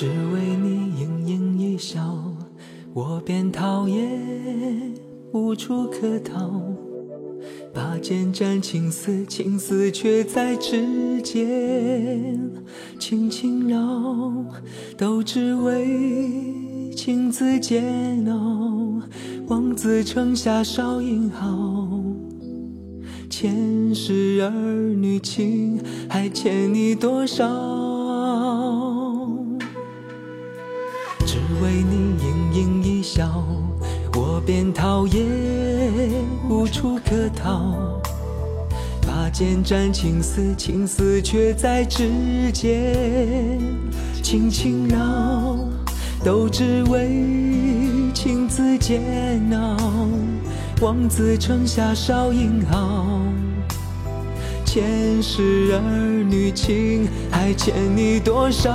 只为你盈盈一笑，我便逃也，无处可逃。拔剑斩情丝，情丝却在指尖轻轻绕，都只为情字煎熬。望子成下少英豪，前世儿女情，还欠你多少？只为你笑，我便逃也，无处可逃。拔剑斩情丝，情丝却在指尖轻轻绕，都只为情字煎熬。望子成下少英豪，前世儿女情，还欠你多少？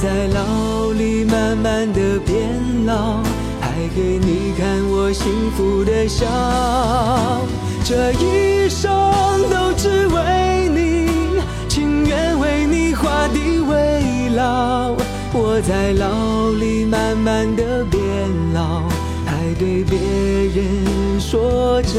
在牢里慢慢的变老，还给你看我幸福的笑。这一生都只为你，情愿为你画地为牢。我在牢里慢慢的变老。还对别人说着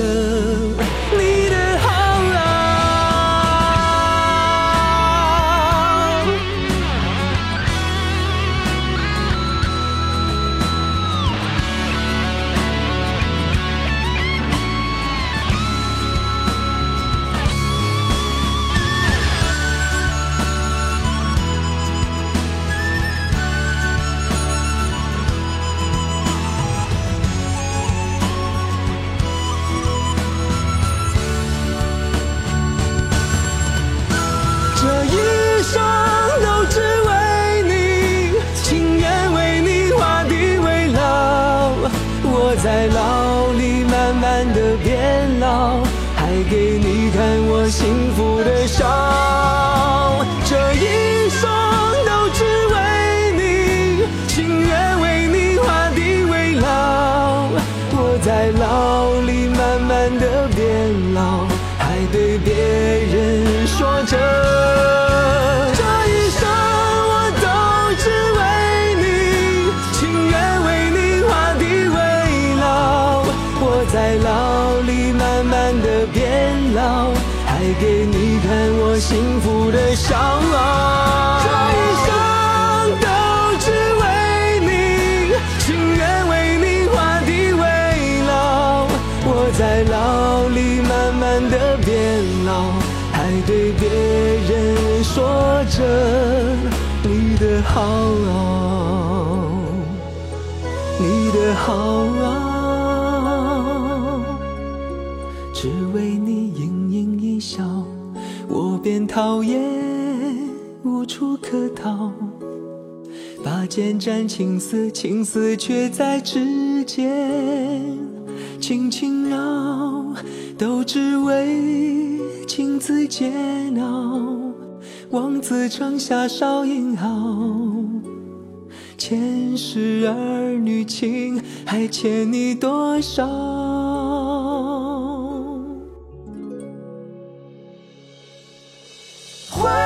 给你看我幸福的笑。这一生都只为你，情愿为你画地为牢。我在牢里慢慢的变老，还对别幸福的笑。这一生都只为你，情愿为你画地为牢。我在牢里慢慢的变老，还对别人说着你的好，你的好。只为你，便讨厌，无处可逃。把剑斩情丝，情丝却在指尖轻轻绕，都只为情字煎熬。望子成下少英豪，前世儿女情，还欠你多少？Juan